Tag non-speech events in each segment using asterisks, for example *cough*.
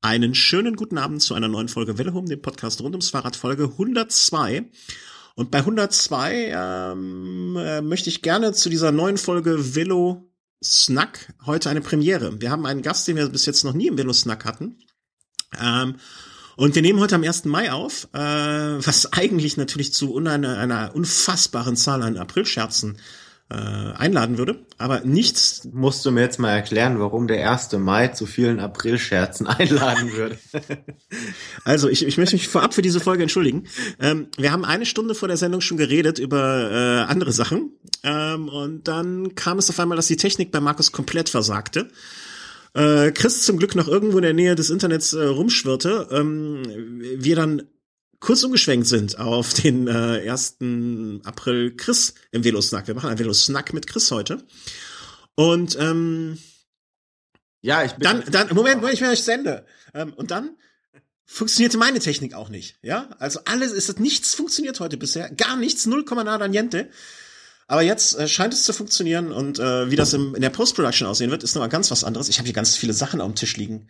Einen schönen guten Abend zu einer neuen Folge Welle Home, dem Podcast rund ums Fahrrad, Folge 102. Und bei 102 ähm, äh, möchte ich gerne zu dieser neuen Folge Velo Snack heute eine Premiere. Wir haben einen Gast, den wir bis jetzt noch nie im Velo Snack hatten. Ähm, und wir nehmen heute am 1. Mai auf, äh, was *laughs* eigentlich natürlich zu einer, einer unfassbaren Zahl an Aprilscherzen äh, einladen würde. Aber nichts. Musst du mir jetzt mal erklären, warum der 1. Mai zu vielen Aprilscherzen *laughs* einladen würde. *laughs* also, ich, ich möchte mich vorab für diese Folge entschuldigen. Ähm, wir haben eine Stunde vor der Sendung schon geredet über äh, andere Sachen. Ähm, und dann kam es auf einmal, dass die Technik bei Markus komplett versagte. Äh, Chris zum Glück noch irgendwo in der Nähe des Internets äh, rumschwirrte. Ähm, wir dann kurz umgeschwenkt sind auf den äh, 1. April Chris im Velo-Snack. Wir machen einen Velo-Snack mit Chris heute. Und ähm, ja, ich bin dann, dann Moment, Moment, ich will euch sende. Ähm, und dann funktionierte meine Technik auch nicht. Ja, also alles ist nichts funktioniert heute bisher, gar nichts, null Komma nada niente. Aber jetzt äh, scheint es zu funktionieren und äh, wie das im, in der Post-Production aussehen wird, ist nochmal ganz was anderes. Ich habe hier ganz viele Sachen auf dem Tisch liegen,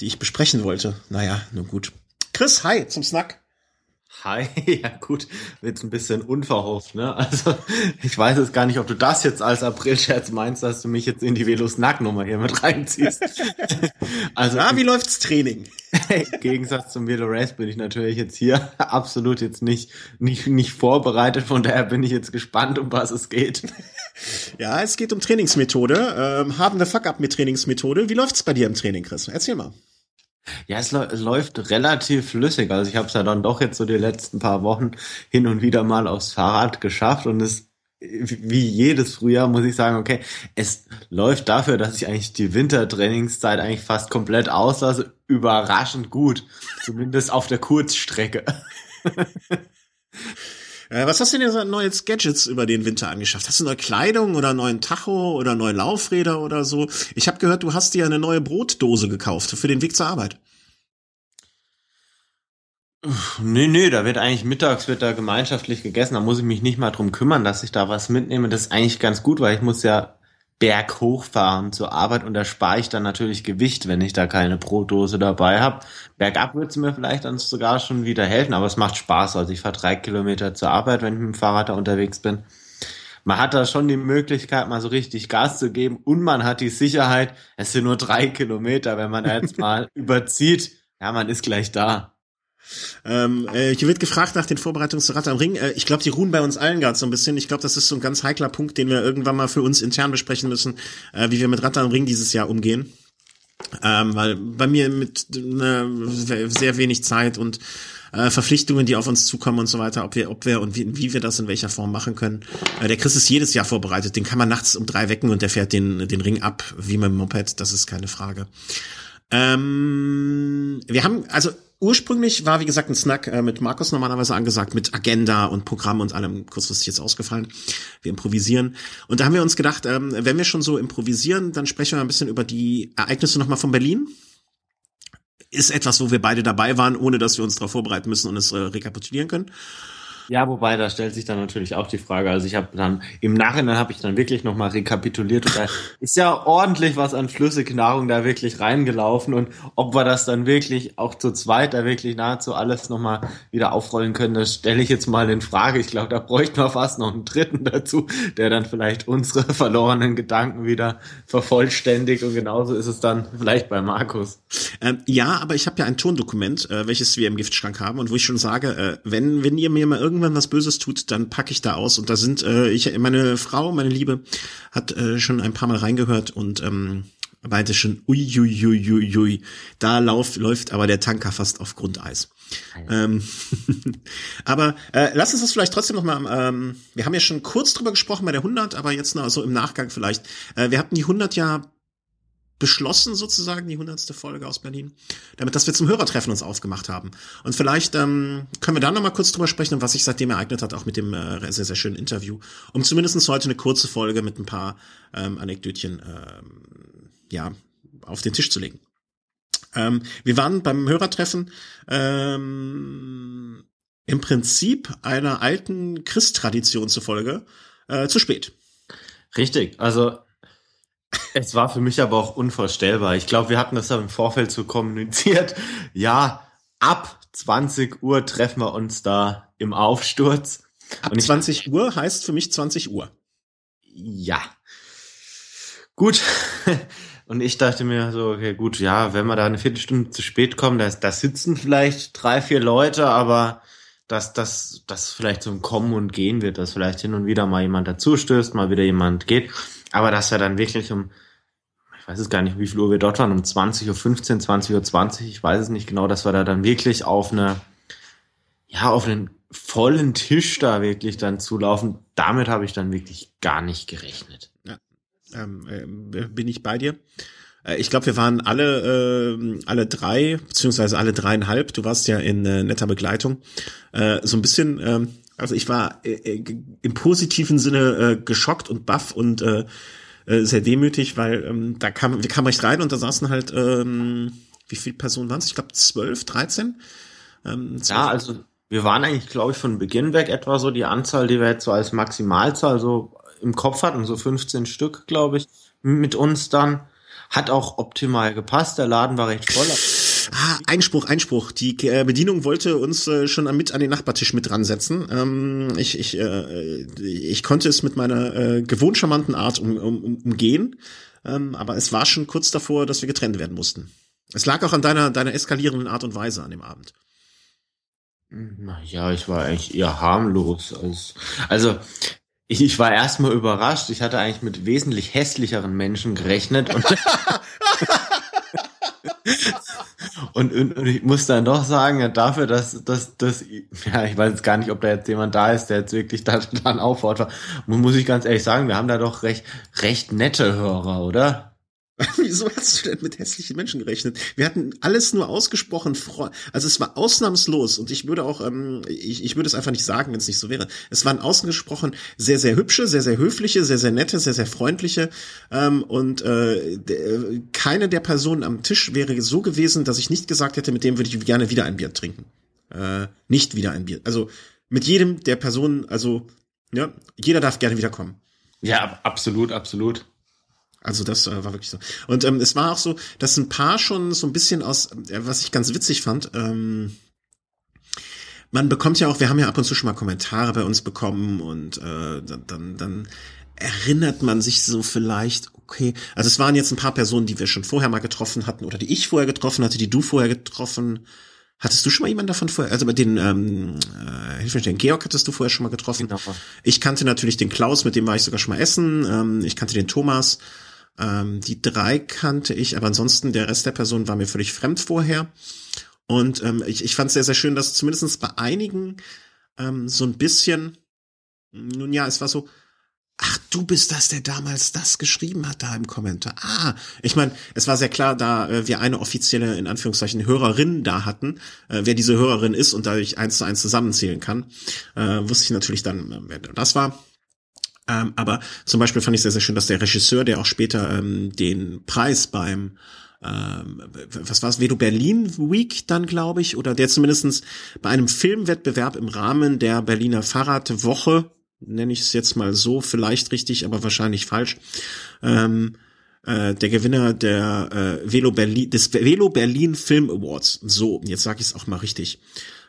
die ich besprechen wollte. Naja, nun gut. Chris, hi zum Snack. Hi, *laughs* ja gut, wird ein bisschen unverhofft, ne? Also ich weiß jetzt gar nicht, ob du das jetzt als Aprilscherz meinst, dass du mich jetzt in die Velos Nacknummer hier mit reinziehst. *laughs* also ja, wie läuft's Training? *laughs* Im Gegensatz zum Velo Race bin ich natürlich jetzt hier absolut jetzt nicht, nicht, nicht vorbereitet, von daher bin ich jetzt gespannt, um was es geht. Ja, es geht um Trainingsmethode. Ähm, haben wir Fuck-up mit Trainingsmethode. Wie läuft's bei dir im Training, Chris? Erzähl mal. Ja, es, läuft relativ flüssig. Also ich habe es ja dann doch jetzt so die letzten paar Wochen hin und wieder mal aufs Fahrrad geschafft und es wie jedes Frühjahr muss ich sagen, okay, es läuft dafür, dass ich eigentlich die Wintertrainingszeit eigentlich fast komplett auslasse, überraschend gut. Zumindest auf der Kurzstrecke. *laughs* Äh, was hast du denn so neue Gadgets über den Winter angeschafft? Hast du neue Kleidung oder neuen Tacho oder neue Laufräder oder so? Ich habe gehört, du hast dir eine neue Brotdose gekauft für den Weg zur Arbeit. Nee, nee, da wird eigentlich mittags wird da gemeinschaftlich gegessen. Da muss ich mich nicht mal drum kümmern, dass ich da was mitnehme. Das ist eigentlich ganz gut, weil ich muss ja berghoch fahren zur Arbeit und da spare ich dann natürlich Gewicht, wenn ich da keine Brotdose dabei habe. Bergab wird es mir vielleicht dann sogar schon wieder helfen, aber es macht Spaß. Also ich fahre drei Kilometer zur Arbeit, wenn ich mit dem Fahrrad da unterwegs bin. Man hat da schon die Möglichkeit, mal so richtig Gas zu geben und man hat die Sicherheit, es sind nur drei Kilometer, wenn man jetzt *laughs* mal überzieht, ja, man ist gleich da. Ähm, äh, hier wird gefragt nach den Vorbereitungsrad am Ring. Äh, ich glaube, die ruhen bei uns allen gerade so ein bisschen. Ich glaube, das ist so ein ganz heikler Punkt, den wir irgendwann mal für uns intern besprechen müssen, äh, wie wir mit Rad am Ring dieses Jahr umgehen. Ähm, weil bei mir mit äh, sehr wenig Zeit und äh, Verpflichtungen, die auf uns zukommen und so weiter, ob wir, ob wir und wie, wie wir das in welcher Form machen können. Äh, der Chris ist jedes Jahr vorbereitet. Den kann man nachts um drei wecken und der fährt den, den Ring ab, wie mit dem Moped. Das ist keine Frage. Ähm, wir haben, also ursprünglich war, wie gesagt, ein Snack äh, mit Markus normalerweise angesagt, mit Agenda und Programm und allem kurzfristig jetzt ausgefallen. Wir improvisieren. Und da haben wir uns gedacht, ähm, wenn wir schon so improvisieren, dann sprechen wir ein bisschen über die Ereignisse nochmal von Berlin. Ist etwas, wo wir beide dabei waren, ohne dass wir uns darauf vorbereiten müssen und es äh, rekapitulieren können. Ja, wobei, da stellt sich dann natürlich auch die Frage. Also ich habe dann, im Nachhinein habe ich dann wirklich nochmal rekapituliert und da ist ja ordentlich was an Flüssignahrung da wirklich reingelaufen und ob wir das dann wirklich auch zu zweit da wirklich nahezu alles nochmal wieder aufrollen können, das stelle ich jetzt mal in Frage. Ich glaube, da bräuchten wir fast noch einen dritten dazu, der dann vielleicht unsere *laughs* verlorenen Gedanken wieder vervollständigt und genauso ist es dann vielleicht bei Markus. Ähm, ja, aber ich habe ja ein Tondokument, äh, welches wir im Giftschrank haben und wo ich schon sage, äh, wenn, wenn ihr mir mal irgendwann irgendwann was Böses tut, dann packe ich da aus. Und da sind, äh, ich, meine Frau, meine Liebe, hat äh, schon ein paar Mal reingehört und ähm, meinte schon, uiuiuiui, da lauf, läuft aber der Tanker fast auf Grundeis. Ähm, *laughs* aber äh, lass uns das vielleicht trotzdem noch mal, ähm, wir haben ja schon kurz drüber gesprochen bei der 100, aber jetzt noch so im Nachgang vielleicht. Äh, wir hatten die 100 ja beschlossen sozusagen, die hundertste Folge aus Berlin, damit, dass wir zum Hörertreffen uns aufgemacht haben. Und vielleicht ähm, können wir da noch mal kurz drüber sprechen, was sich seitdem ereignet hat, auch mit dem äh, sehr, sehr schönen Interview, um zumindestens heute eine kurze Folge mit ein paar ähm, Anekdötchen ähm, ja, auf den Tisch zu legen. Ähm, wir waren beim Hörertreffen ähm, im Prinzip einer alten Christtradition zufolge äh, zu spät. Richtig, also Es war für mich aber auch unvorstellbar. Ich glaube, wir hatten das im Vorfeld so kommuniziert. Ja, ab 20 Uhr treffen wir uns da im Aufsturz. Ab ich, 20 Uhr heißt für mich 20 Uhr. Ja. Gut. *laughs* Und ich dachte mir so, okay, gut, ja, wenn wir da eine Viertelstunde zu spät kommen, da, da sitzen vielleicht drei, vier Leute, aber dass das, das vielleicht so ein Kommen und Gehen wird, dass vielleicht hin und wieder mal jemand dazustößt, mal wieder jemand geht. Aber dass er dann wirklich um, ich weiß es gar nicht, wie viel Uhr wir dort waren, um 20.15 Uhr, 20.20 Uhr, 20, ich weiß es nicht genau, dass wir da dann wirklich auf eine, ja, auf einen vollen Tisch da wirklich dann zulaufen. Damit habe ich dann wirklich gar nicht gerechnet. Ja ähm, äh, bin ich bei dir. Äh, ich glaube, wir waren alle, äh, alle drei, beziehungsweise alle dreieinhalb, du warst ja in äh, netter Begleitung, äh, so ein bisschen, äh, also ich war äh, äh, im positiven Sinne äh, geschockt und baff und äh, äh, sehr demütig, weil ähm, da kam, wir kamen recht rein und da saßen halt, ähm, wie viele Personen waren es? Ich glaube zwölf, dreizehn. Ähm, ja, also wir waren eigentlich, glaube ich, von Beginn weg etwa so die Anzahl, die wir jetzt so als Maximalzahl so im Kopf hatten, so 15 Stück, glaube ich, mit uns dann. Hat auch optimal gepasst, der Laden war recht voll. Ah, Einspruch, Einspruch. Die äh, Bedienung wollte uns äh, schon mit an den Nachbartisch mit dran setzen. Ähm, ich, ich, äh, ich konnte es mit meiner äh, gewohnt charmanten Art um, um, umgehen, ähm, aber es war schon kurz davor, dass wir getrennt werden mussten. Es lag auch an deiner, deiner eskalierenden Art und Weise an dem Abend. Ja, ich war eigentlich eher harmlos. Als, also ich, ich war erstmal überrascht. Ich hatte eigentlich mit wesentlich hässlicheren Menschen gerechnet. Und, *laughs* *laughs* und, und, und, ich muss dann doch sagen, ja, dafür, dass, dass, dass, ja, ich weiß jetzt gar nicht, ob da jetzt jemand da ist, der jetzt wirklich da *laughs* dann auffordert, muss ich ganz ehrlich sagen, wir haben da doch recht, recht nette Hörer, oder? *laughs* Wieso hast du denn mit hässlichen Menschen gerechnet? Wir hatten alles nur ausgesprochen, also es war ausnahmslos und ich würde auch, ähm, ich, ich würde es einfach nicht sagen, wenn es nicht so wäre. Es waren ausgesprochen sehr, sehr hübsche, sehr, sehr höfliche, sehr, sehr nette, sehr, sehr freundliche ähm, und äh, keine der Personen am Tisch wäre so gewesen, dass ich nicht gesagt hätte, mit dem würde ich gerne wieder ein Bier trinken. Äh, nicht wieder ein Bier. Also mit jedem der Personen, also ja, jeder darf gerne wiederkommen. Ja, absolut, absolut. Also das äh, war wirklich so. Und ähm, es war auch so, dass ein paar schon so ein bisschen aus, äh, was ich ganz witzig fand, ähm, man bekommt ja auch, wir haben ja ab und zu schon mal Kommentare bei uns bekommen und äh, dann, dann erinnert man sich so vielleicht, okay, also es waren jetzt ein paar Personen, die wir schon vorher mal getroffen hatten oder die ich vorher getroffen hatte, die du vorher getroffen Hattest du schon mal jemanden davon vorher? Also bei den, ähm, äh, hilf mir, den Georg hattest du vorher schon mal getroffen. Genau. Ich kannte natürlich den Klaus, mit dem war ich sogar schon mal essen. Ähm, ich kannte den Thomas. Ähm, die drei kannte ich, aber ansonsten der Rest der Personen war mir völlig fremd vorher. Und ähm, ich, ich fand es sehr, sehr schön, dass zumindest bei einigen ähm, so ein bisschen, nun ja, es war so, ach, du bist das, der damals das geschrieben hat da im Kommentar. Ah, ich meine, es war sehr klar, da äh, wir eine offizielle, in Anführungszeichen, Hörerin da hatten, äh, wer diese Hörerin ist und dadurch eins zu eins zusammenzählen kann, äh, wusste ich natürlich dann, äh, wer das war. Ähm, aber zum Beispiel fand ich sehr, sehr schön, dass der Regisseur, der auch später ähm, den Preis beim ähm, was war es, Vedo Berlin Week dann, glaube ich, oder der zumindestens bei einem Filmwettbewerb im Rahmen der Berliner Fahrradwoche, nenne ich es jetzt mal so, vielleicht richtig, aber wahrscheinlich falsch, ähm, äh, der Gewinner der äh, Velo Berlin, des Velo Berlin Film Awards. So, jetzt sage ich es auch mal richtig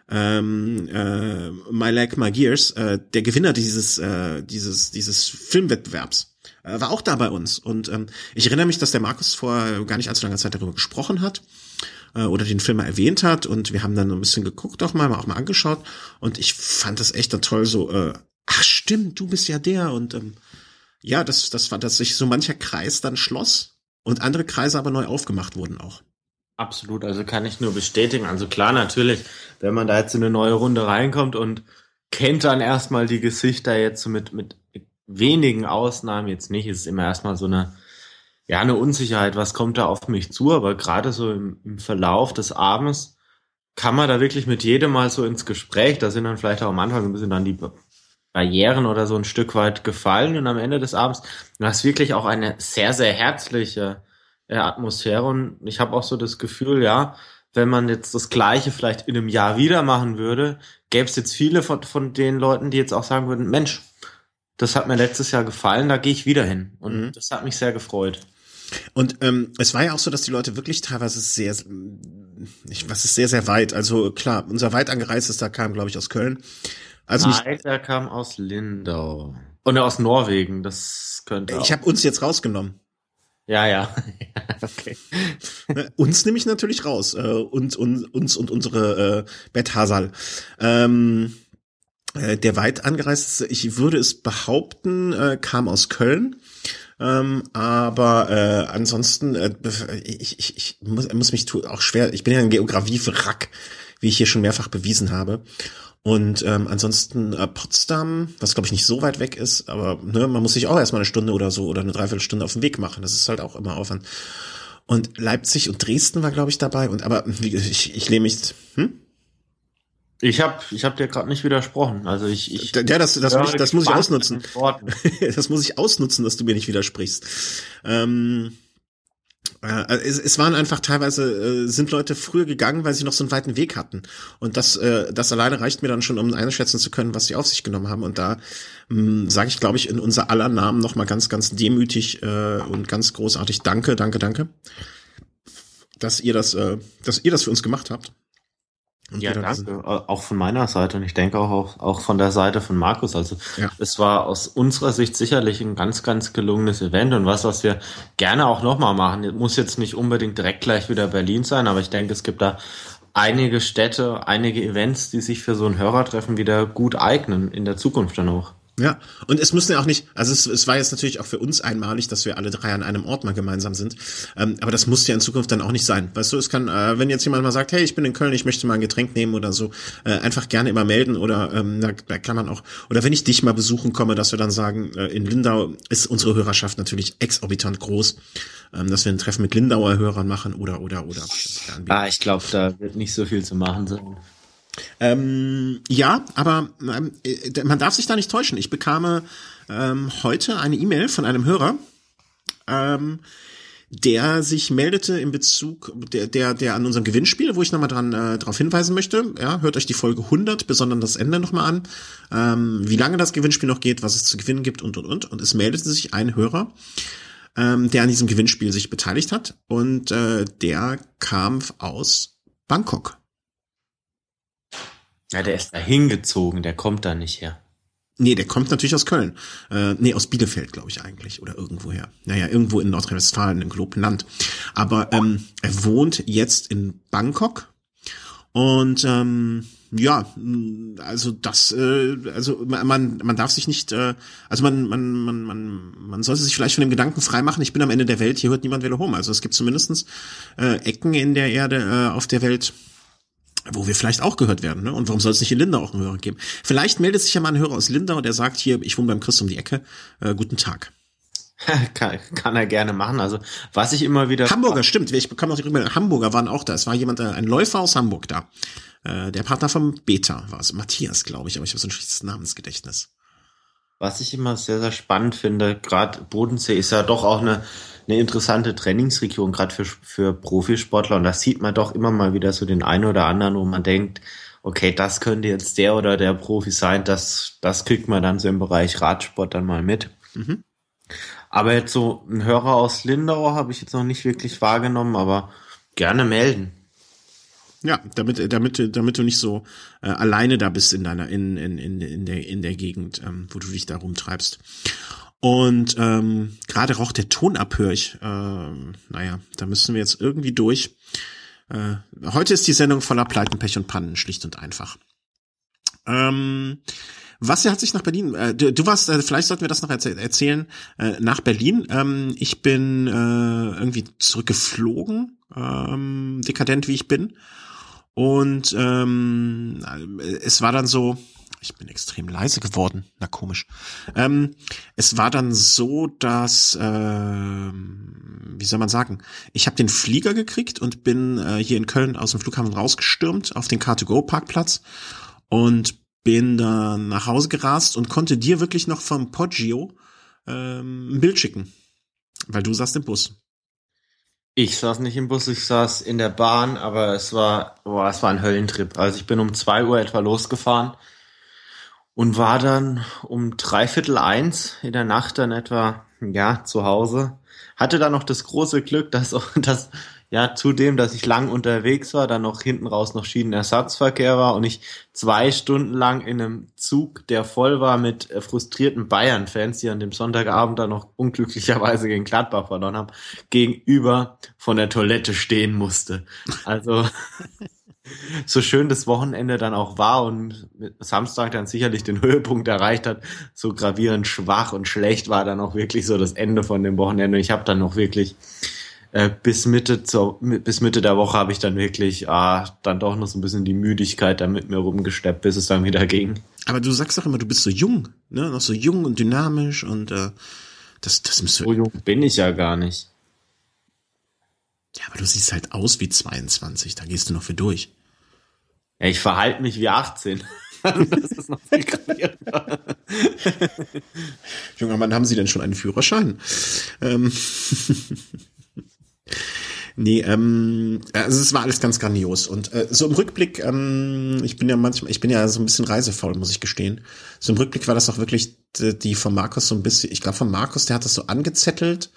ähm, äh, My Leg, My Gears, äh, der Gewinner dieses, äh, dieses, dieses Filmwettbewerbs, äh, war auch da bei uns. Und ähm, ich erinnere mich, dass der Markus vor gar nicht allzu langer Zeit darüber gesprochen hat äh, oder den Film mal erwähnt hat und wir haben dann ein bisschen geguckt auch mal, auch mal angeschaut und ich fand das echt toll, so, äh, ach stimmt, du bist ja der und ähm, ja, das, das war, dass sich so mancher Kreis dann schloss und andere Kreise aber neu aufgemacht wurden auch. Absolut, also kann ich nur bestätigen. Also klar, natürlich, wenn man da jetzt in eine neue Runde reinkommt und kennt dann erstmal die Gesichter jetzt mit, mit, mit wenigen Ausnahmen jetzt nicht, ist immer erstmal so eine, ja, eine Unsicherheit, was kommt da auf mich zu, aber gerade so im, im Verlauf des Abends kann man da wirklich mit jedem mal so ins Gespräch, da sind dann vielleicht auch am Anfang ein bisschen dann die Barrieren oder so ein Stück weit gefallen und am Ende des Abends, du hast wirklich auch eine sehr, sehr herzliche äh, Atmosphäre und ich habe auch so das Gefühl, ja, wenn man jetzt das Gleiche vielleicht in einem Jahr wieder machen würde, gäbe es jetzt viele von, von den Leuten, die jetzt auch sagen würden, Mensch, Das hat mir letztes Jahr gefallen, da gehe ich wieder hin. Und mhm. das hat mich sehr gefreut. Und ähm, es war ja auch so, dass die Leute wirklich teilweise sehr, ich, was ist sehr, sehr weit. Also klar, unser weit angereistester kam, glaube ich, aus Köln. Also Nein, der kam aus Lindau. Und aus Norwegen, das könnte Ich habe uns jetzt rausgenommen. Ja, ja. *laughs* okay. Ne, uns nehme ich natürlich raus. Äh, uns, uns, uns und unsere äh, Beth Hasal. Ähm, äh, der weit angereisteste, ich würde es behaupten, äh, kam aus Köln. Ähm, aber äh, ansonsten, äh, ich, ich, ich muss, muss mich auch schwer, ich bin ja ein Geografie-Wrack, wie ich hier schon mehrfach bewiesen habe. Und ähm, ansonsten äh, Potsdam, was glaube ich nicht so weit weg ist, aber ne, man muss sich auch erstmal eine Stunde oder so oder eine Dreiviertelstunde auf den Weg machen. Das ist halt auch immer Aufwand. Und Leipzig und Dresden war glaube ich dabei. Und aber ich, ich lehne mich. Hm? Ich habe ich hab dir gerade nicht widersprochen. Also ich, ich ja, das, das, muss, das muss ich ausnutzen. *laughs* das muss ich ausnutzen, dass du mir nicht widersprichst. Ähm, äh, es, es waren einfach teilweise, äh, sind Leute früher gegangen, weil sie noch so einen weiten Weg hatten. Und das, äh, das alleine reicht mir dann schon, um einschätzen zu können, was sie auf sich genommen haben. Und da ähm, sage ich, glaube ich, in unser aller Namen nochmal ganz, ganz demütig äh, und ganz großartig Danke, danke, danke, dass ihr das, äh, dass ihr das für uns gemacht habt. Und ja, danke. Auch von meiner Seite und ich denke auch, auch von der Seite von Markus. Also ja. es war aus unserer Sicht sicherlich ein ganz, ganz gelungenes Event und was, was wir gerne auch nochmal machen. Muss jetzt nicht unbedingt direkt gleich wieder Berlin sein, aber ich denke, es gibt da einige Städte, einige Events, die sich für so ein Hörertreffen wieder gut eignen in der Zukunft dann auch. Ja, und es müssen ja auch nicht, also es, es war jetzt natürlich auch für uns einmalig, dass wir alle drei an einem Ort mal gemeinsam sind, ähm, aber das muss ja in Zukunft dann auch nicht sein. Weißt du, es kann, äh, wenn jetzt jemand mal sagt, hey, ich bin in Köln, ich möchte mal ein Getränk nehmen oder so, äh, einfach gerne immer melden oder ähm, da, da kann man auch, oder wenn ich dich mal besuchen komme, dass wir dann sagen, äh, in Lindau ist unsere Hörerschaft natürlich exorbitant groß, ähm, dass wir ein Treffen mit Lindauer Hörern machen oder, oder, oder. Ah, ich glaube, da wird nicht so viel zu machen sein. Ähm, ja, aber ähm, äh, man darf sich da nicht täuschen. Ich bekame ähm, heute eine E-Mail von einem Hörer, ähm, der sich meldete in Bezug, der, der, der an unserem Gewinnspiel, wo ich nochmal dran äh, darauf hinweisen möchte. Ja, hört euch die Folge 100, besonders das Ende nochmal an, ähm, wie lange das Gewinnspiel noch geht, was es zu gewinnen gibt und und und. Und es meldete sich ein Hörer, ähm, der an diesem Gewinnspiel sich beteiligt hat und äh, der kam aus Bangkok. Ja, der ist da hingezogen, der kommt da nicht her. Nee, der kommt natürlich aus Köln. Äh, nee, aus Bielefeld, glaube ich eigentlich. Oder irgendwoher. Naja, irgendwo in Nordrhein-Westfalen, im Globland. Aber ähm, er wohnt jetzt in Bangkok. Und ähm, ja, also das, äh, also man, man darf sich nicht, äh, also man, man, man, man, man sollte sich vielleicht von dem Gedanken freimachen, ich bin am Ende der Welt, hier hört niemand Velo Home. Also es gibt zumindestens äh, Ecken in der Erde, äh, auf der Welt, wo wir vielleicht auch gehört werden. Ne? Und warum soll es nicht in Lindau auch einen Hörer geben? Vielleicht meldet sich ja mal ein Hörer aus Lindau, der sagt hier, ich wohne beim Chris um die Ecke. Äh, guten Tag. *laughs* kann, kann er gerne machen. Also was ich immer wieder. Hamburger, stimmt. Ich bekam noch die Rückmeldung. Hamburger waren auch da. Es war jemand, äh, ein Läufer aus Hamburg da. Äh, der Partner vom Beta war es. Matthias, glaube ich, aber ich habe so ein schlechtes Namensgedächtnis. Was ich immer sehr, sehr spannend finde, gerade Bodensee ist ja doch auch eine eine interessante Trainingsregion, gerade für, für Profisportler. Und da sieht man doch immer mal wieder so den einen oder anderen, wo man denkt, okay, das könnte jetzt der oder der Profi sein, das, das kriegt man dann so im Bereich Radsport dann mal mit. Mhm. Aber jetzt so ein Hörer aus Lindau habe ich jetzt noch nicht wirklich wahrgenommen, aber gerne melden. Ja, damit, damit, damit du nicht so äh, alleine da bist in deiner, in, in, in, in der, in der Gegend, ähm, wo du dich da rumtreibst. Und ähm, gerade auch der Ton abhöre ich. Äh, naja, da müssen wir jetzt irgendwie durch. Äh, heute ist die Sendung voller Pleiten, Pech und Pannen, schlicht und einfach. Ähm, was hat sich nach Berlin? Äh, du, du warst, äh, vielleicht sollten wir das noch erzäh erzählen. Äh, nach Berlin. Ähm, ich bin äh, irgendwie zurückgeflogen, ähm, dekadent wie ich bin. Und ähm, es war dann so, ich bin extrem leise geworden. Na komisch. Ähm, es war dann so, dass, äh, wie soll man sagen, ich habe den Flieger gekriegt und bin äh, hier in Köln aus dem Flughafen rausgestürmt auf den Car2Go-Parkplatz und bin dann nach Hause gerast und konnte dir wirklich noch vom Poggio ähm, ein Bild schicken. Weil du saßt im Bus. Ich saß nicht im Bus, ich saß in der Bahn, aber es war, boah, es war ein Höllentrip. Also ich bin um zwei Uhr etwa losgefahren und war dann um dreiviertel eins in der Nacht dann etwa, ja, zu Hause. Hatte dann noch das große Glück, dass, *laughs* dass ja, zudem, dass ich lang unterwegs war, dann noch hinten raus noch Schienenersatzverkehr war und ich zwei Stunden lang in einem Zug, der voll war mit äh, frustrierten Bayern-Fans, die an dem Sonntagabend dann noch unglücklicherweise gegen Gladbach verloren haben, gegenüber von der Toilette stehen musste. Also *laughs* so schön das Wochenende dann auch war und Samstag dann sicherlich den Höhepunkt erreicht hat, so gravierend schwach und schlecht war dann auch wirklich so das Ende von dem Wochenende. Ich habe dann noch wirklich äh, bis Mitte zur, bis Mitte der Woche habe ich dann wirklich ah, dann doch noch so ein bisschen die Müdigkeit da mit mir rumgesteppt, bis es dann wieder ging. Aber du sagst doch immer, du bist so jung, ne? Noch so jung und dynamisch und äh, das, das müsste. So jung bin ich ja gar nicht. Ja, aber du siehst halt aus wie 22, da gehst du noch für durch. Ja, ich verhalte mich wie 18. *laughs* das ist noch viel *laughs* Junger Mann, haben Sie denn schon einen Führerschein? Ähm *laughs* Nee, ähm, also es war alles ganz grandios. Und äh, so im Rückblick, ähm, ich bin ja manchmal, ich bin ja so ein bisschen reisefaul, muss ich gestehen. So im Rückblick war das auch wirklich die, die von Markus so ein bisschen, ich glaube von Markus, der hat das so angezettelt.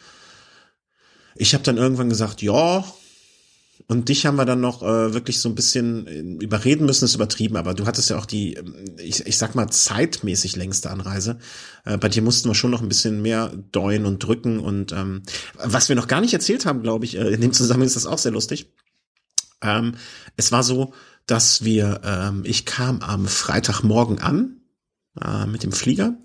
Ich habe dann irgendwann gesagt, ja, und dich haben wir dann noch äh, wirklich so ein bisschen äh, überreden müssen, ist übertrieben, aber du hattest ja auch die, ähm, ich, ich sag mal, zeitmäßig längste Anreise. Äh, bei dir mussten wir schon noch ein bisschen mehr deuen und drücken. Und ähm, was wir noch gar nicht erzählt haben, glaube ich, äh, in dem Zusammenhang ist das auch sehr lustig. Ähm, es war so, dass wir, ähm, ich kam am Freitagmorgen an äh, mit dem Flieger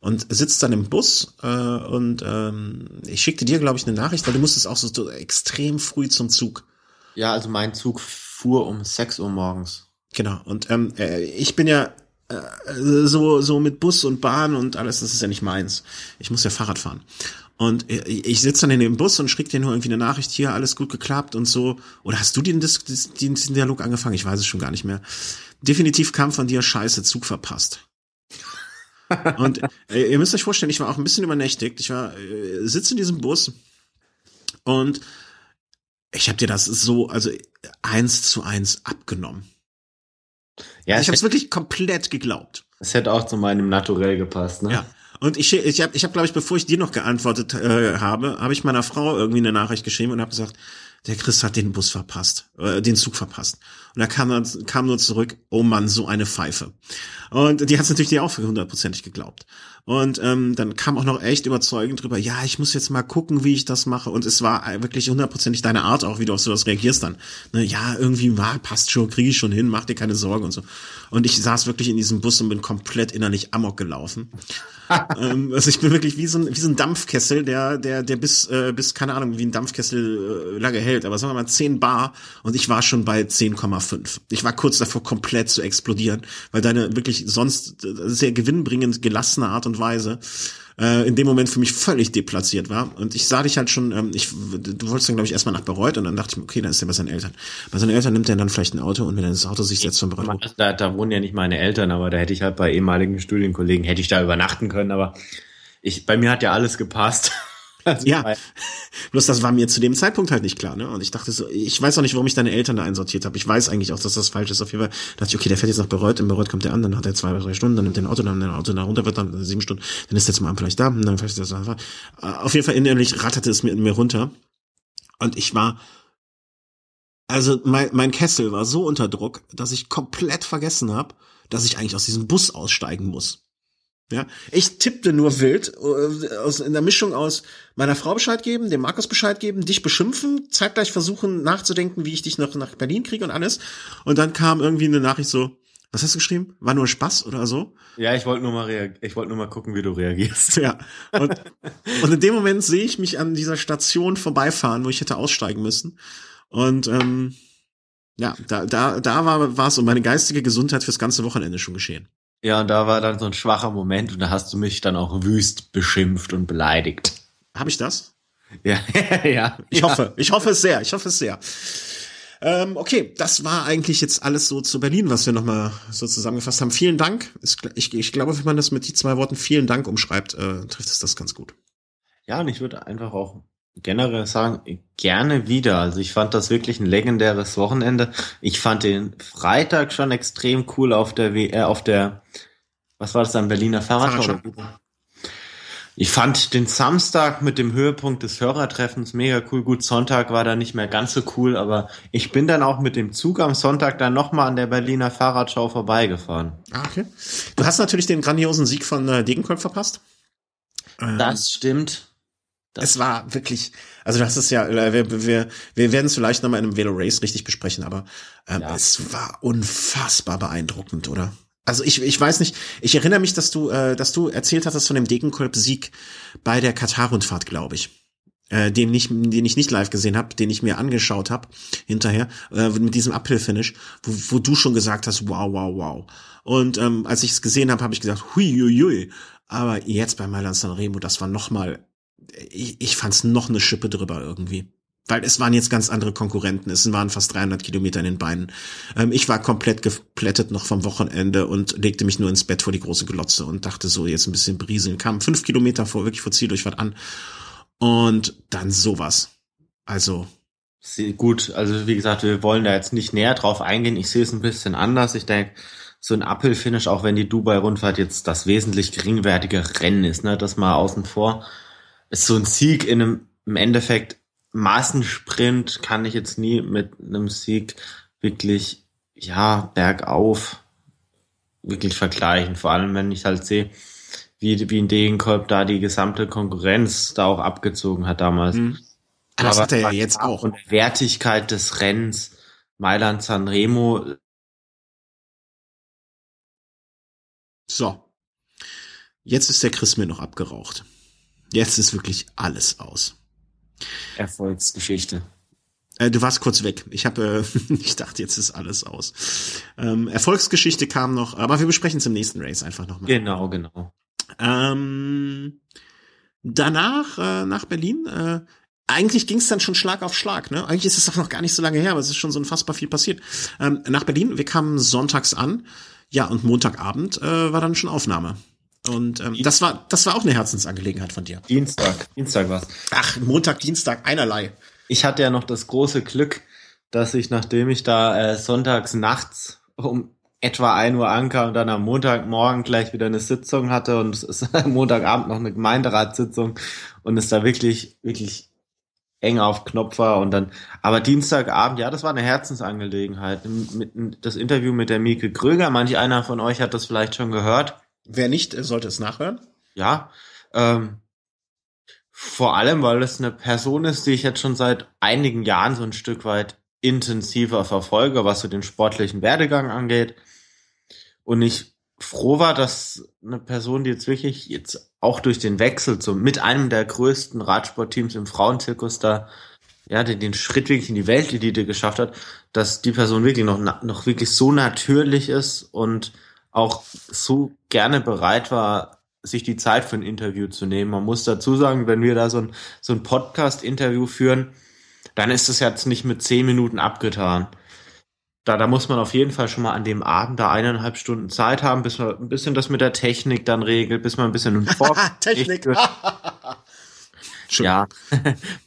und sitzt dann im Bus äh, und ähm, ich schickte dir, glaube ich, eine Nachricht, weil du musstest auch so, so extrem früh zum Zug. Ja, also mein Zug fuhr um 6 Uhr morgens. Genau. Und ähm, äh, ich bin ja äh, so so mit Bus und Bahn und alles, das ist ja nicht meins. Ich muss ja Fahrrad fahren. Und äh, ich sitze dann in dem Bus und schrieb dir nur irgendwie eine Nachricht, hier, alles gut geklappt und so. Oder hast du den, den, den Dialog angefangen? Ich weiß es schon gar nicht mehr. Definitiv kam von dir Scheiße, Zug verpasst. *laughs* und äh, ihr müsst euch vorstellen, ich war auch ein bisschen übernächtigt. Ich war, äh, sitze in diesem Bus und ich habe dir das so, also eins zu eins abgenommen. Ja, also ich habe es wirklich komplett geglaubt. Es hätte auch zu meinem Naturell gepasst, ne? Ja. Und ich, ich habe, ich hab, glaube ich, bevor ich dir noch geantwortet äh, habe, habe ich meiner Frau irgendwie eine Nachricht geschrieben und habe gesagt, der Chris hat den Bus verpasst, äh, den Zug verpasst. Und da kam, dann, kam nur zurück, oh Mann, so eine Pfeife. Und die hat es natürlich dir auch für hundertprozentig geglaubt. Und ähm, dann kam auch noch echt überzeugend drüber, ja, ich muss jetzt mal gucken, wie ich das mache. Und es war wirklich hundertprozentig deine Art auch, wie du auf sowas reagierst dann. Ne, ja, irgendwie war, passt schon, kriege ich schon hin, mach dir keine Sorgen und so. Und ich saß wirklich in diesem Bus und bin komplett innerlich amok gelaufen. *laughs* ähm, also ich bin wirklich wie so ein, wie so ein Dampfkessel, der, der, der bis, äh, bis, keine Ahnung, wie ein Dampfkessel äh, lange hält. Aber sagen wir mal 10 Bar und ich war schon bei 10,5. Ich war kurz davor, komplett zu explodieren, weil deine wirklich sonst äh, sehr gewinnbringend gelassene Art und Weise äh, in dem Moment für mich völlig deplatziert war. Und ich sah dich halt schon, ähm, ich, du wolltest dann, glaube ich, erstmal nach Bereut und dann dachte ich, okay, dann ist er bei seinen Eltern. Bei seinen Eltern nimmt er dann vielleicht ein Auto und wenn er das Auto sich setzt von Bereut. Da, da wohnen ja nicht meine Eltern, aber da hätte ich halt bei ehemaligen Studienkollegen, hätte ich da übernachten können, aber ich, bei mir hat ja alles gepasst. Also ja, bloß das war mir zu dem Zeitpunkt halt nicht klar, ne? Und ich dachte so, ich weiß auch nicht, warum ich deine Eltern da einsortiert habe. Ich weiß eigentlich auch, dass das falsch ist. Auf jeden Fall dachte ich, okay, der fährt jetzt nach Bereut, in Bereut kommt der an, dann hat er zwei, drei Stunden, dann nimmt er ein Auto, dann nimmt er ein Auto, dann runter wird dann sieben Stunden, dann ist er zum Abend vielleicht da, und dann vielleicht das einfach. Auf jeden Fall innerlich ratterte es mir in mir runter. Und ich war, also mein, mein Kessel war so unter Druck, dass ich komplett vergessen habe, dass ich eigentlich aus diesem Bus aussteigen muss. Ja, ich tippte nur wild äh, aus in der Mischung aus meiner Frau Bescheid geben, dem Markus Bescheid geben, dich beschimpfen, zeitgleich versuchen nachzudenken, wie ich dich noch nach Berlin kriege und alles. Und dann kam irgendwie eine Nachricht so, was hast du geschrieben? War nur Spaß oder so? Ja, ich wollte nur mal ich wollte nur mal gucken, wie du reagierst. Ja. Und, und in dem Moment sehe ich mich an dieser Station vorbeifahren, wo ich hätte aussteigen müssen. Und ähm, ja, da da da war war es um meine geistige Gesundheit fürs ganze Wochenende schon geschehen. Ja, und da war dann so ein schwacher Moment und da hast du mich dann auch wüst beschimpft und beleidigt. Habe ich das? *laughs* Ja, ja. Ich hoffe, ich hoffe es sehr, ich hoffe es sehr. Ähm, okay, das war eigentlich jetzt alles so zu Berlin, was wir nochmal so zusammengefasst haben. Vielen Dank. Ich, ich glaube, wenn man das mit die zwei Worten vielen Dank umschreibt, äh, trifft es das ganz gut. Ja, und ich würde einfach auch generell sagen, gerne wieder. Also ich fand das wirklich ein legendäres Wochenende. Ich fand den Freitag schon extrem cool auf der w äh, auf der was war das dann, Berliner Fahrradschau? Ich fand den Samstag mit dem Höhepunkt des Hörertreffens mega cool. Gut, Sonntag war da nicht mehr ganz so cool, aber ich bin dann auch mit dem Zug am Sonntag dann nochmal an der Berliner Fahrradschau vorbeigefahren. Ah, okay. Du hast natürlich den grandiosen Sieg von äh, Degenkolb verpasst. Das ähm, stimmt. Das es war wirklich, also das ist ja, äh, wir, wir, wir werden es vielleicht nochmal in einem Velo Race richtig besprechen, aber ähm, ja. es war unfassbar beeindruckend, oder? Also ich, ich weiß nicht, ich erinnere mich, dass du, äh, dass du erzählt hattest von dem Degenkolb-Sieg bei der Katar-Rundfahrt, glaube ich. Äh, den, nicht, den ich nicht live gesehen habe, den ich mir angeschaut habe hinterher, äh, mit diesem Uphill-Finish, wo, wo du schon gesagt hast, wow, wow, wow. Und ähm, als ich es gesehen habe, habe ich gesagt, hui, hui, hui. Aber jetzt bei Mailand Sanremo, das war noch mal, ich, ich fand es noch eine Schippe drüber irgendwie. Weil es waren jetzt ganz andere Konkurrenten. Es waren fast 300 Kilometer in den Beinen. Ähm, ich war komplett geplättet noch vom Wochenende und legte mich nur ins Bett vor die große Glotze und dachte so, jetzt ein bisschen brieseln. Kam fünf Kilometer vor, wirklich vor Zieldurchfahrt an. Und dann sowas. Also. Gut, also wie gesagt, wir wollen da jetzt nicht näher drauf eingehen. Ich sehe es ein bisschen anders. Ich denke, so ein Uphill-Finish, auch wenn die Dubai-Rundfahrt jetzt das wesentlich geringwertige Rennen ist, ne, das mal außen vor, ist so ein Sieg in einem, im Endeffekt Massensprint kann ich jetzt nie mit einem Sieg wirklich, ja, bergauf wirklich vergleichen. Vor allem, wenn ich halt sehe, wie, wie in Degenkolb da die gesamte Konkurrenz da auch abgezogen hat damals. Mhm. Das Aber hat er ja jetzt auch. Und Wertigkeit des Rennens, Mailand Sanremo. So. Jetzt ist der Chris mir noch abgeraucht. Jetzt ist wirklich alles aus. Erfolgsgeschichte. Äh, du warst kurz weg. Ich habe, äh, *laughs* ich dachte, jetzt ist alles aus. Ähm, Erfolgsgeschichte kam noch, aber wir besprechen es im nächsten Race einfach nochmal. Genau, genau. Ähm, danach äh, nach Berlin. Äh, eigentlich ging es dann schon Schlag auf Schlag. Ne? Eigentlich ist es auch noch gar nicht so lange her, aber es ist schon so unfassbar viel passiert. Ähm, nach Berlin. Wir kamen sonntags an. Ja, und Montagabend äh, war dann schon Aufnahme. Und ähm, das war das war auch eine Herzensangelegenheit von dir. Dienstag, Dienstag war's. Ach, Montag, Dienstag, einerlei. Ich hatte ja noch das große Glück, dass ich, nachdem ich da äh, sonntags nachts um etwa ein Uhr ankam und dann am Montagmorgen gleich wieder eine Sitzung hatte und es ist am *laughs* Montagabend noch eine Gemeinderatssitzung und es da wirklich, wirklich eng auf Knopf war und dann, aber Dienstagabend, ja, das war eine Herzensangelegenheit. Mit, das Interview mit der Mieke Kröger, manch einer von euch hat das vielleicht schon gehört. Wer nicht, sollte es nachhören. Ja, ähm, vor allem, weil es eine Person ist, die ich jetzt schon seit einigen Jahren so ein Stück weit intensiver verfolge, was so den sportlichen Werdegang angeht. Und ich froh war, dass eine Person, die jetzt wirklich jetzt auch durch den Wechsel zum, mit einem der größten Radsportteams im Frauenzirkus da, ja, den, den Schritt wirklich in die Weltelite geschafft hat, dass die Person wirklich noch, noch wirklich so natürlich ist und auch so gerne bereit war, sich die Zeit für ein Interview zu nehmen. Man muss dazu sagen, wenn wir da so ein, so ein Podcast-Interview führen, dann ist es jetzt nicht mit zehn Minuten abgetan. Da, da muss man auf jeden Fall schon mal an dem Abend da eineinhalb Stunden Zeit haben, bis man ein bisschen das mit der Technik dann regelt, bis man ein bisschen im *laughs* *laughs* Technik. *laughs* ja,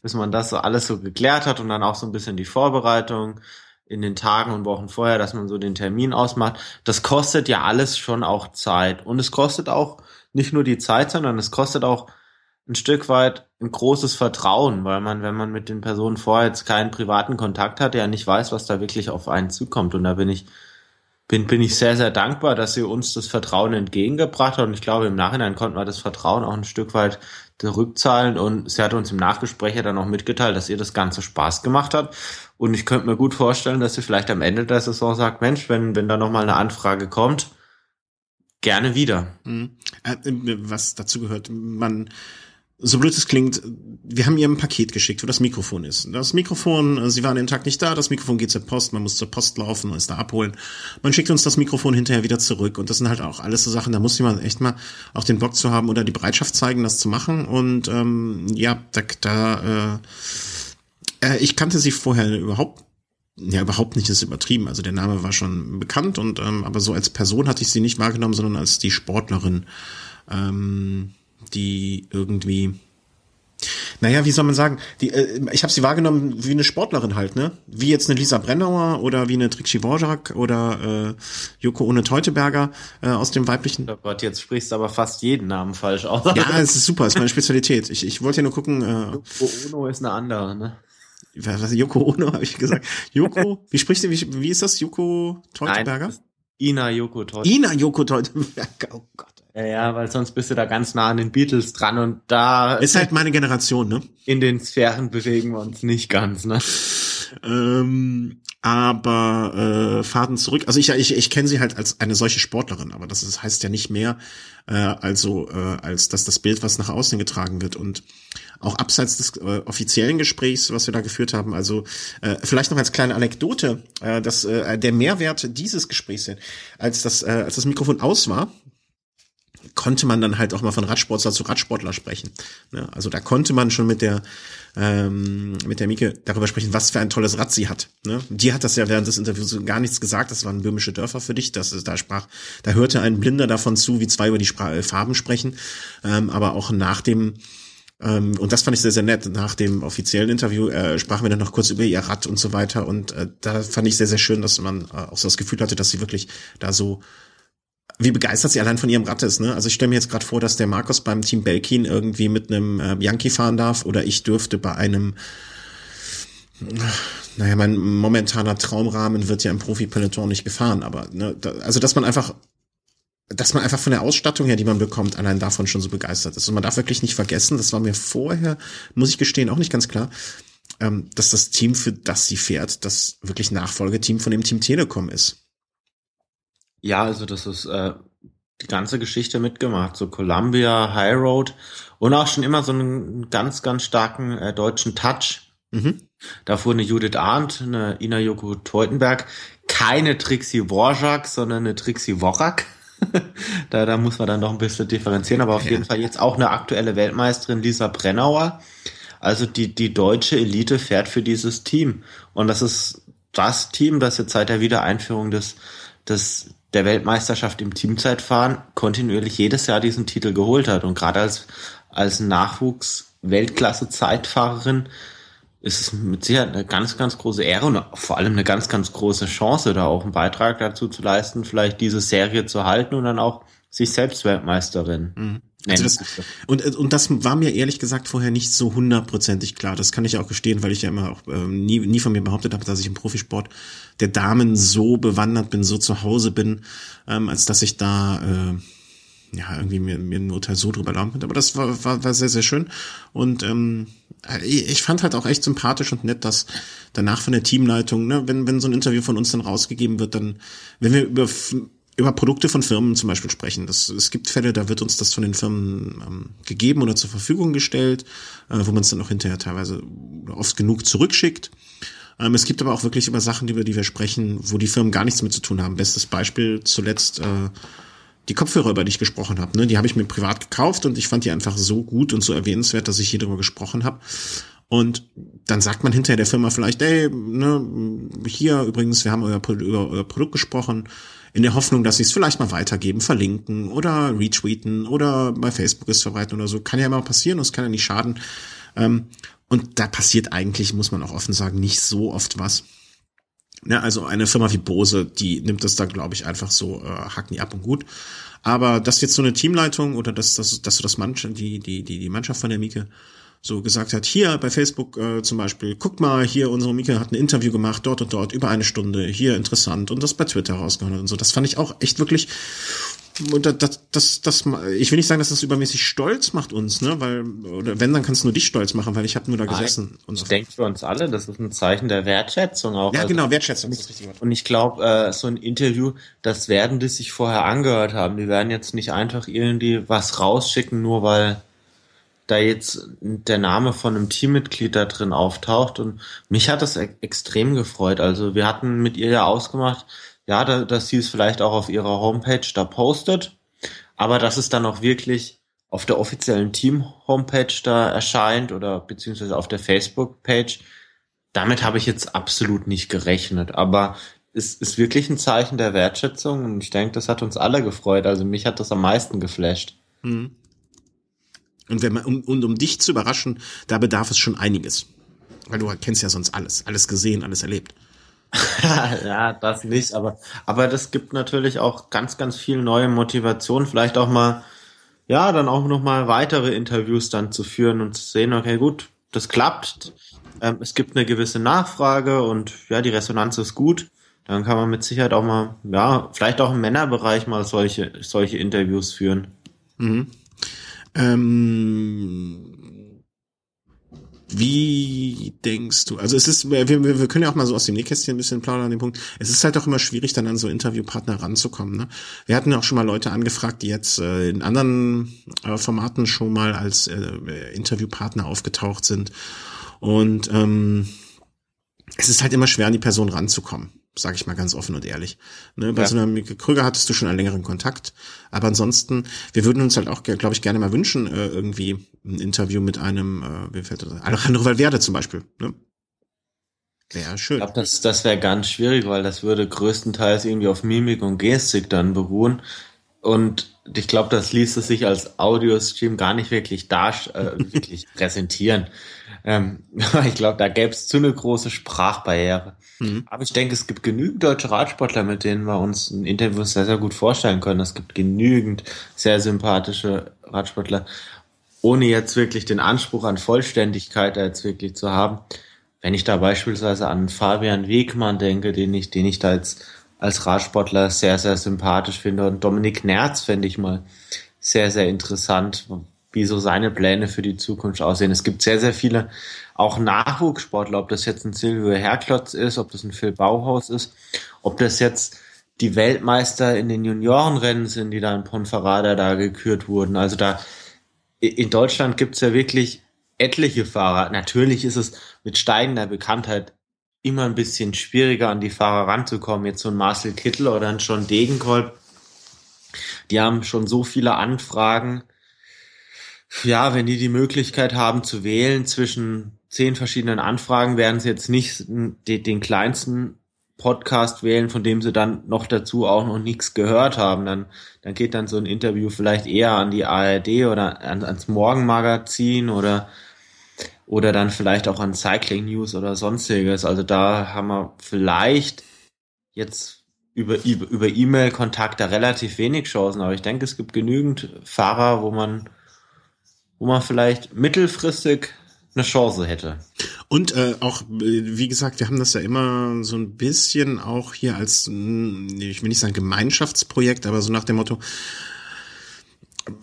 bis man das so alles so geklärt hat und dann auch so ein bisschen die Vorbereitung in den Tagen und Wochen vorher, dass man so den Termin ausmacht. Das kostet ja alles schon auch Zeit. Und es kostet auch nicht nur die Zeit, sondern es kostet auch ein Stück weit ein großes Vertrauen, weil man, wenn man mit den Personen vorher jetzt keinen privaten Kontakt hat, ja nicht weiß, was da wirklich auf einen zukommt. Und da bin ich, bin, bin ich sehr, sehr dankbar, dass sie uns das Vertrauen entgegengebracht hat. Und ich glaube, im Nachhinein konnten wir das Vertrauen auch ein Stück weit zurückzahlen. Und sie hat uns im Nachgespräch ja dann auch mitgeteilt, dass ihr das Ganze Spaß gemacht hat. Und ich könnte mir gut vorstellen, dass sie vielleicht am Ende der Saison sagt, Mensch, wenn, wenn da nochmal eine Anfrage kommt, gerne wieder. Mhm. Äh, was dazu gehört, man, so blöd es klingt, wir haben ihr ein Paket geschickt, wo das Mikrofon ist. Das Mikrofon, äh, sie waren den Tag nicht da, das Mikrofon geht zur Post, man muss zur Post laufen und es da abholen. Man schickt uns das Mikrofon hinterher wieder zurück und das sind halt auch alles so Sachen, da muss jemand echt mal auch den Bock zu haben oder die Bereitschaft zeigen, das zu machen und ähm, ja, da, da äh, äh, ich kannte sie vorher überhaupt ja, überhaupt nicht ist übertrieben. Also der Name war schon bekannt und ähm, aber so als Person hatte ich sie nicht wahrgenommen, sondern als die Sportlerin, ähm, die irgendwie Naja, wie soll man sagen? Die, äh, ich habe sie wahrgenommen wie eine Sportlerin halt, ne? Wie jetzt eine Lisa Brennauer oder wie eine Trixie Dvorak oder äh, Joko Ohne Teuteberger äh, aus dem weiblichen. Oh Gott, jetzt sprichst du aber fast jeden Namen falsch aus. Ja, es ist super, es ist meine Spezialität. Ich, ich wollte ja nur gucken. Äh, Joko Ono ist eine andere, ne? Was, Joko Ono *laughs* habe ich gesagt. Joko, wie sprichst du, wie, wie ist das? Joko Teuteberger? Nein, Ina Joko Teuteberger. Ina Joko Teuteberger, oh Gott. Ja, ja, weil sonst bist du da ganz nah an den Beatles dran und da. Ist halt meine Generation, ne? In den Sphären bewegen wir uns nicht ganz, ne? Ähm, aber äh, Faden zurück. Also ich, ich, ich kenne sie halt als eine solche Sportlerin, aber das ist, heißt ja nicht mehr, äh, also äh, als dass das Bild, was nach außen getragen wird und auch abseits des äh, offiziellen Gesprächs, was wir da geführt haben. Also äh, vielleicht noch als kleine Anekdote, äh, dass äh, der Mehrwert dieses Gesprächs, als das, äh, als das Mikrofon aus war, konnte man dann halt auch mal von Radsportler zu Radsportler sprechen. Ne? Also da konnte man schon mit der ähm, mit der Mieke darüber sprechen, was für ein tolles Rad sie hat. Ne? Die hat das ja während des Interviews gar nichts gesagt. Das waren böhmische Dörfer für dich. Das da sprach, da hörte ein Blinder davon zu, wie zwei über die Spra äh, Farben sprechen. Ähm, aber auch nach dem ähm, und das fand ich sehr, sehr nett. Nach dem offiziellen Interview äh, sprachen wir dann noch kurz über ihr Rad und so weiter. Und äh, da fand ich sehr, sehr schön, dass man äh, auch so das Gefühl hatte, dass sie wirklich da so wie begeistert sie allein von ihrem Rad ist. Ne? Also ich stelle mir jetzt gerade vor, dass der Markus beim Team Belkin irgendwie mit einem äh, Yankee fahren darf oder ich dürfte bei einem naja, mein momentaner Traumrahmen wird ja im Profi-Peloton nicht gefahren, aber ne, da, also dass man einfach dass man einfach von der Ausstattung her, die man bekommt, allein davon schon so begeistert ist. Und man darf wirklich nicht vergessen, das war mir vorher, muss ich gestehen, auch nicht ganz klar, ähm, dass das Team, für das sie fährt, das wirklich Nachfolgeteam von dem Team Telekom ist. Ja, also das ist äh, die ganze Geschichte mitgemacht. So Columbia, High Road und auch schon immer so einen ganz, ganz starken äh, deutschen Touch. Mhm. Davor eine Judith Arndt, eine Ina Joko Teutenberg, keine Trixie Worjak, sondern eine Trixie Worak. *laughs* da, da muss man dann noch ein bisschen differenzieren, aber auf ja. jeden Fall jetzt auch eine aktuelle Weltmeisterin Lisa Brennauer. Also die, die deutsche Elite fährt für dieses Team. Und das ist das Team, das jetzt seit der Wiedereinführung des, des der Weltmeisterschaft im Teamzeitfahren kontinuierlich jedes Jahr diesen Titel geholt hat. Und gerade als, als Nachwuchs-Weltklasse-Zeitfahrerin ist es mit Sicherheit eine ganz, ganz große Ehre und vor allem eine ganz, ganz große Chance, da auch einen Beitrag dazu zu leisten, vielleicht diese Serie zu halten und dann auch sich selbst Weltmeisterin. Mhm. Also das, und, und das war mir ehrlich gesagt vorher nicht so hundertprozentig klar. Das kann ich auch gestehen, weil ich ja immer auch ähm, nie, nie von mir behauptet habe, dass ich im Profisport der Damen so bewandert bin, so zu Hause bin, ähm, als dass ich da äh, ja irgendwie mir, mir ein Urteil so drüber erlauben könnte. Aber das war, war, war sehr, sehr schön. Und ähm, ich fand halt auch echt sympathisch und nett, dass danach von der Teamleitung, ne, wenn, wenn so ein Interview von uns dann rausgegeben wird, dann, wenn wir über über Produkte von Firmen zum Beispiel sprechen. Das, es gibt Fälle, da wird uns das von den Firmen ähm, gegeben oder zur Verfügung gestellt, äh, wo man es dann auch hinterher teilweise oft genug zurückschickt. Ähm, es gibt aber auch wirklich über Sachen, über die wir sprechen, wo die Firmen gar nichts mit zu tun haben. Bestes Beispiel zuletzt äh, die Kopfhörer, über die ich gesprochen habe. Ne? Die habe ich mir privat gekauft und ich fand die einfach so gut und so erwähnenswert, dass ich hier drüber gesprochen habe. Und dann sagt man hinterher der Firma vielleicht, ey, ne, hier übrigens, wir haben euer, über euer Produkt gesprochen in der Hoffnung, dass sie es vielleicht mal weitergeben, verlinken oder retweeten oder bei Facebook es verbreiten oder so. Kann ja immer passieren und es kann ja nicht schaden. Ähm, und da passiert eigentlich, muss man auch offen sagen, nicht so oft was. Ja, also eine Firma wie Bose, die nimmt das dann, glaube ich, einfach so, äh, hacken die ab und gut. Aber dass jetzt so eine Teamleitung oder dass, dass, dass du das Mannschaft, die, die, die, die Mannschaft von der Mieke so gesagt hat, hier bei Facebook äh, zum Beispiel, guck mal, hier unsere Mika hat ein Interview gemacht, dort und dort, über eine Stunde, hier interessant und das bei Twitter rausgehauen und so. Das fand ich auch echt wirklich und das, das, das, das, ich will nicht sagen, dass das übermäßig stolz macht uns, ne, weil, oder wenn, dann kannst du nur dich stolz machen, weil ich habe nur da gesessen. Nein, ich denke für uns alle, das ist ein Zeichen der Wertschätzung auch. Ja, also, genau, Wertschätzung ist das richtige Wort. Und ich glaube, äh, so ein Interview, das werden die sich vorher angehört haben. Die werden jetzt nicht einfach irgendwie was rausschicken, nur weil da jetzt der Name von einem Teammitglied da drin auftaucht und mich hat das e extrem gefreut. Also wir hatten mit ihr ja ausgemacht, ja, da, dass sie es vielleicht auch auf ihrer Homepage da postet, aber dass es dann auch wirklich auf der offiziellen Team-Homepage da erscheint oder beziehungsweise auf der Facebook-Page, damit habe ich jetzt absolut nicht gerechnet. Aber es ist wirklich ein Zeichen der Wertschätzung und ich denke, das hat uns alle gefreut. Also mich hat das am meisten geflasht. Mhm. Und wenn man, um, und um dich zu überraschen, da bedarf es schon einiges. Weil du kennst ja sonst alles, alles gesehen, alles erlebt. *laughs* ja, das nicht, aber, aber das gibt natürlich auch ganz, ganz viel neue Motivation, vielleicht auch mal, ja, dann auch noch mal weitere Interviews dann zu führen und zu sehen, okay, gut, das klappt, ähm, es gibt eine gewisse Nachfrage und ja, die Resonanz ist gut, dann kann man mit Sicherheit auch mal, ja, vielleicht auch im Männerbereich mal solche, solche Interviews führen. Mhm. Ähm, wie denkst du? Also es ist, wir, wir, können ja auch mal so aus dem Nähkästchen ein bisschen plaudern an dem Punkt. Es ist halt auch immer schwierig, dann an so Interviewpartner ranzukommen. Ne? Wir hatten ja auch schon mal Leute angefragt, die jetzt äh, in anderen äh, Formaten schon mal als äh, Interviewpartner aufgetaucht sind. Und ähm, es ist halt immer schwer, an die Person ranzukommen sage ich mal ganz offen und ehrlich. Ne, bei ja. so einer Mieke Krüger hattest du schon einen längeren Kontakt, aber ansonsten, wir würden uns halt auch, glaube ich, gerne mal wünschen, äh, irgendwie ein Interview mit einem, äh, wie fällt das? Alejandro Valverde zum Beispiel. Ne? Wäre schön. Ich glaube, das, das wäre ganz schwierig, weil das würde größtenteils irgendwie auf Mimik und Gestik dann beruhen. Und ich glaube, das ließe sich als Audiostream gar nicht wirklich dar, äh, wirklich *laughs* präsentieren. Ähm, *laughs* ich glaube, da gäbe es zu eine große Sprachbarriere. Mhm. Aber ich denke, es gibt genügend deutsche Radsportler, mit denen wir uns ein Interview sehr, sehr gut vorstellen können. Es gibt genügend sehr sympathische Radsportler, ohne jetzt wirklich den Anspruch an Vollständigkeit jetzt wirklich zu haben. Wenn ich da beispielsweise an Fabian Wegmann denke, den ich, den ich da jetzt als Radsportler sehr, sehr sympathisch finde. Und Dominik Nerz fände ich mal sehr, sehr interessant, wie so seine Pläne für die Zukunft aussehen. Es gibt sehr, sehr viele auch Nachwuchssportler, ob das jetzt ein Silvio Herklotz ist, ob das ein Phil Bauhaus ist, ob das jetzt die Weltmeister in den Juniorenrennen sind, die da in Ponferrada da gekürt wurden. Also da in Deutschland gibt's ja wirklich etliche Fahrer. Natürlich ist es mit steigender Bekanntheit immer ein bisschen schwieriger an die Fahrer ranzukommen. Jetzt so ein Marcel Kittel oder ein John Degenkolb, die haben schon so viele Anfragen. Ja, wenn die die Möglichkeit haben zu wählen zwischen zehn verschiedenen Anfragen, werden sie jetzt nicht den, kleinsten Podcast wählen, von dem sie dann noch dazu auch noch nichts gehört haben. Dann, dann geht dann so ein Interview vielleicht eher an die ARD oder an, ans Morgenmagazin oder oder dann vielleicht auch an Cycling News oder sonstiges. Also da haben wir vielleicht jetzt über über E-Mail-Kontakt da relativ wenig Chancen, aber ich denke, es gibt genügend Fahrer, wo man wo man vielleicht mittelfristig eine Chance hätte. Und äh, auch, äh, wie gesagt, wir haben das ja immer so ein bisschen auch hier als, ich will nicht sagen Gemeinschaftsprojekt, aber so nach dem Motto,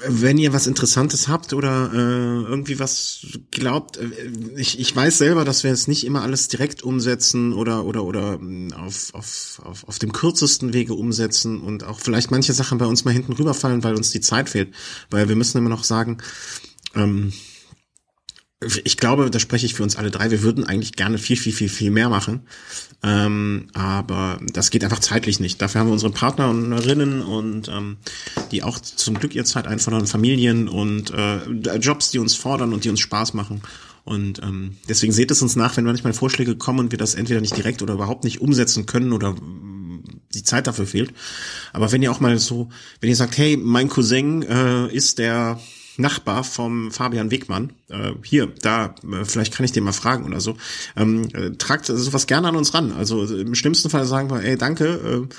wenn ihr was Interessantes habt oder äh, irgendwie was glaubt, äh, ich, ich weiß selber, dass wir es nicht immer alles direkt umsetzen oder oder oder mm, auf, auf, auf, auf dem kürzesten Wege umsetzen und auch vielleicht manche Sachen bei uns mal hinten rüberfallen, weil uns die Zeit fehlt. Weil wir müssen immer noch sagen, ähm, ich glaube, da spreche ich für uns alle drei, wir würden eigentlich gerne viel, viel, viel, viel mehr machen. Ähm, aber das geht einfach zeitlich nicht. Dafür haben wir unsere Partnerinnen und ähm, die auch zum Glück ihr Zeit einfordern, Familien und äh, Jobs, die uns fordern und die uns Spaß machen. Und ähm, deswegen seht es uns nach, wenn manchmal Vorschläge kommen und wir das entweder nicht direkt oder überhaupt nicht umsetzen können oder die Zeit dafür fehlt. Aber wenn ihr auch mal so, wenn ihr sagt, hey, mein Cousin äh, ist der Nachbar vom Fabian Wegmann, äh, hier, da, äh, vielleicht kann ich den mal fragen oder so, ähm, äh, tragt sowas gerne an uns ran. Also im schlimmsten Fall sagen wir, ey, danke, äh,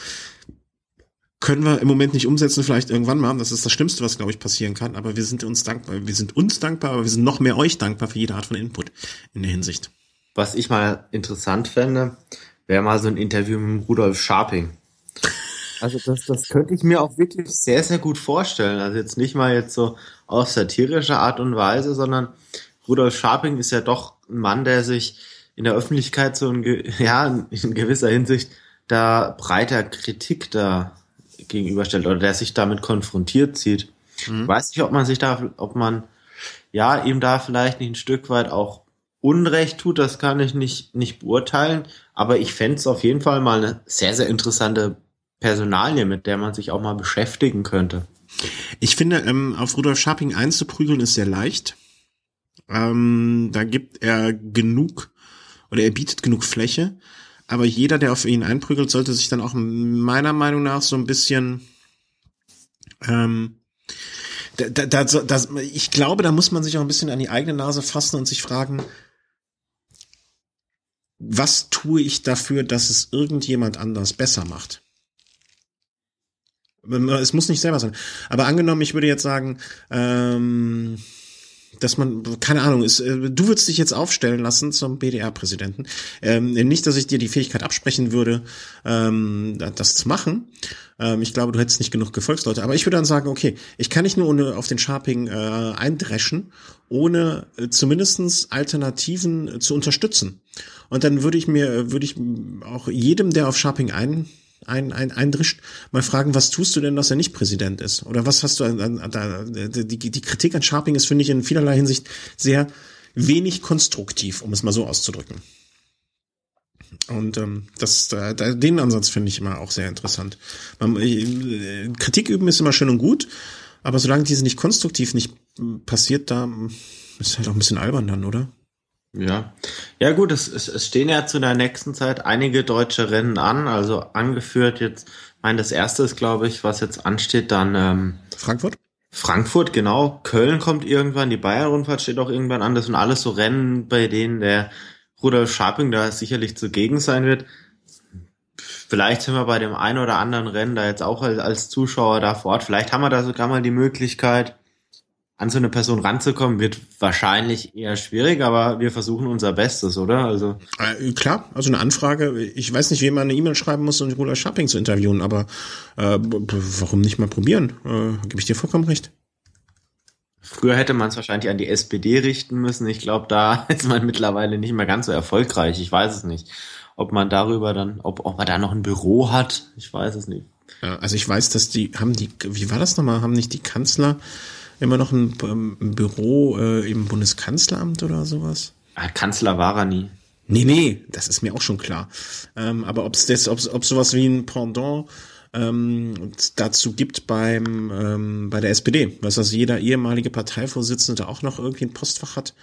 können wir im Moment nicht umsetzen, vielleicht irgendwann mal. Das ist das Schlimmste, was, glaube ich, passieren kann. Aber wir sind uns dankbar. Wir sind uns dankbar, aber wir sind noch mehr euch dankbar für jede Art von Input in der Hinsicht. Was ich mal interessant fände, wäre mal so ein Interview mit Rudolf Scharping. Also das, das könnte ich mir auch wirklich sehr, sehr gut vorstellen. Also jetzt nicht mal jetzt so auf satirische Art und Weise, sondern Rudolf Scharping ist ja doch ein Mann, der sich in der Öffentlichkeit so in, *laughs* ja, in gewisser Hinsicht da breiter Kritik da gegenüberstellt oder der sich damit konfrontiert sieht. Mhm. Weiß nicht, ob man sich da, ob man ja ihm da vielleicht nicht ein Stück weit auch Unrecht tut, das kann ich nicht, nicht beurteilen, aber ich fände es auf jeden Fall mal eine sehr, sehr interessante Personalie, mit der man sich auch mal beschäftigen könnte. Ich finde, ähm, auf Rudolf Scharping einzuprügeln ist sehr leicht. Ähm, da gibt er genug oder er bietet genug Fläche. Aber jeder, der auf ihn einprügelt, sollte sich dann auch meiner Meinung nach so ein bisschen ähm, da, da, da, ich glaube, da muss man sich auch ein bisschen an die eigene Nase fassen und sich fragen, was tue ich dafür, dass es irgendjemand anders besser macht? Es muss nicht selber sein. Aber angenommen, ich würde jetzt sagen, ähm, dass man, keine Ahnung, ist, äh, du würdest dich jetzt aufstellen lassen zum BDR-Präsidenten. Ähm, nicht, dass ich dir die Fähigkeit absprechen würde, ähm, das zu machen. Ähm, ich glaube, du hättest nicht genug Gefolgsleute. Aber ich würde dann sagen, okay, ich kann nicht nur ohne auf den Sharping äh, eindreschen, ohne äh, zumindestens Alternativen äh, zu unterstützen. Und dann würde ich mir, würde ich auch jedem, der auf Sharping ein ein, ein, eindrischt, mal fragen, was tust du denn, dass er nicht Präsident ist? Oder was hast du an, an, an die, die Kritik an Sharping ist, finde ich, in vielerlei Hinsicht sehr wenig konstruktiv, um es mal so auszudrücken. Und ähm, das, äh, den Ansatz finde ich immer auch sehr interessant. Man, äh, Kritik üben ist immer schön und gut, aber solange diese nicht konstruktiv nicht passiert, da ist halt auch ein bisschen albern dann, oder? Ja, ja gut, es, es, es stehen ja zu der nächsten Zeit einige deutsche Rennen an, also angeführt jetzt, mein das erste ist, glaube ich, was jetzt ansteht, dann ähm, Frankfurt? Frankfurt, genau. Köln kommt irgendwann, die Bayern-Rundfahrt steht auch irgendwann an. Das sind alles so Rennen, bei denen der Rudolf Scharping da sicherlich zugegen sein wird. Vielleicht sind wir bei dem einen oder anderen Rennen da jetzt auch als, als Zuschauer da vor Ort. Vielleicht haben wir da sogar mal die Möglichkeit, an so eine Person ranzukommen, wird wahrscheinlich eher schwierig, aber wir versuchen unser Bestes, oder? Also äh, klar, also eine Anfrage. Ich weiß nicht, wie man eine E-Mail schreiben muss, um Rudolf Shopping zu interviewen, aber äh, warum nicht mal probieren? Äh, Gebe ich dir vollkommen recht. Früher hätte man es wahrscheinlich an die SPD richten müssen. Ich glaube, da *laughs* ist man mittlerweile nicht mehr ganz so erfolgreich. Ich weiß es nicht. Ob man darüber dann, ob, ob man da noch ein Büro hat, ich weiß es nicht. Ja, also ich weiß, dass die, haben die, wie war das nochmal, haben nicht die Kanzler immer noch ein, ähm, ein Büro äh, im Bundeskanzleramt oder sowas? Ah, Kanzler war er nie. Nee, nee, das ist mir auch schon klar. Ähm, aber ob es ob sowas wie ein Pendant ähm, dazu gibt beim ähm, bei der SPD, was also jeder ehemalige Parteivorsitzende auch noch irgendwie ein Postfach hat.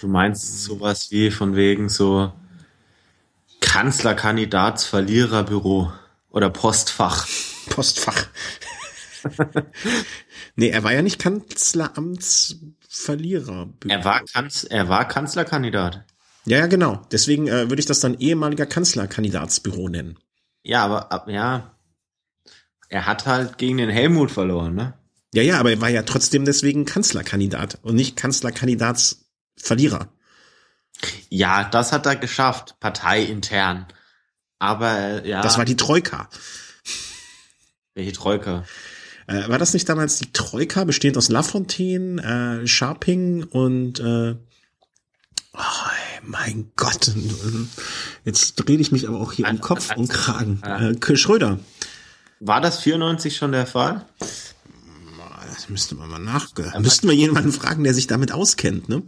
Du meinst sowas wie von wegen so Kanzlerkandidatsverliererbüro oder Postfach. Postfach. *laughs* nee, er war ja nicht Kanzleramtsverlierer. Er war, Kanz er war Kanzlerkandidat. Ja, ja, genau. Deswegen äh, würde ich das dann ehemaliger Kanzlerkandidatsbüro nennen. Ja, aber ab, ja, er hat halt gegen den Helmut verloren, ne? Ja, ja, aber er war ja trotzdem deswegen Kanzlerkandidat und nicht Kanzlerkandidatsverlierer. Ja, das hat er geschafft, parteiintern. Aber ja. Das war die Troika. Welche Troika? Äh, war das nicht damals die Troika, bestehend aus Lafontaine, äh, Sharping und äh, oh, mein Gott, *laughs* jetzt drehe ich mich aber auch hier im Kopf und Kragen. Äh, Schröder. War das 94 schon der Fall? Das müsste man mal nachgehören. Müssten wir jemanden fragen, der sich damit auskennt, ne?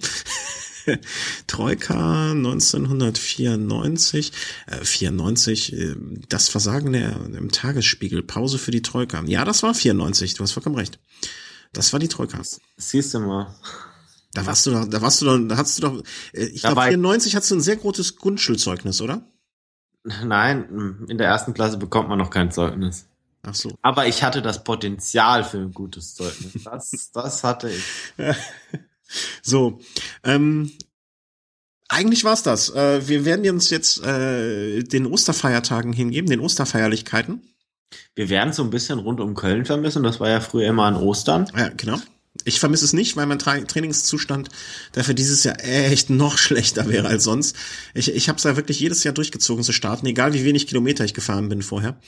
*laughs* Troika 1994, äh, 94, äh, das Versagen der, im Tagesspiegel, Pause für die Troika. Ja, das war 94, du hast vollkommen recht. Das war die Troika. Siehst du mal. Da warst du doch, da warst du doch, da hast du doch, äh, ich glaube 94 hast du ein sehr großes Grundschulzeugnis, oder? Nein, in der ersten Klasse bekommt man noch kein Zeugnis. Ach so. Aber ich hatte das Potenzial für ein gutes Zeugnis. Das, das hatte ich. *laughs* So, ähm, eigentlich war's das. Äh, wir werden uns jetzt äh, den Osterfeiertagen hingeben, den Osterfeierlichkeiten. Wir werden so ein bisschen rund um Köln vermissen. Das war ja früher immer an Ostern. Ja, genau. Ich vermisse es nicht, weil mein Tra Trainingszustand dafür dieses Jahr echt noch *laughs* schlechter wäre als sonst. Ich, ich habe es ja wirklich jedes Jahr durchgezogen zu starten, egal wie wenig Kilometer ich gefahren bin vorher.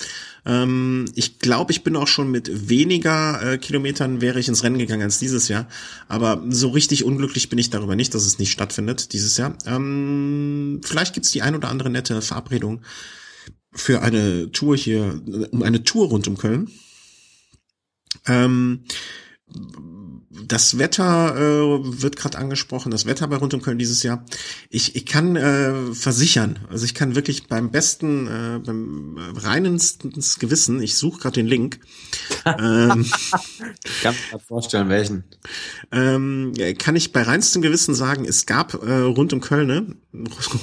Ähm, ich glaube, ich bin auch schon mit weniger äh, Kilometern wäre ich ins Rennen gegangen als dieses Jahr. Aber so richtig unglücklich bin ich darüber nicht, dass es nicht stattfindet dieses Jahr. Ähm, vielleicht gibt's die ein oder andere nette Verabredung für eine Tour hier, um eine Tour rund um Köln. Ähm, das Wetter äh, wird gerade angesprochen, das Wetter bei rund um Köln dieses Jahr. Ich, ich kann äh, versichern, also ich kann wirklich beim besten, äh, beim reinsten Gewissen, ich suche gerade den Link. ähm, ich kann mir vorstellen, welchen. Ähm, kann ich bei reinstem Gewissen sagen, es gab äh, rund um Köln, ne,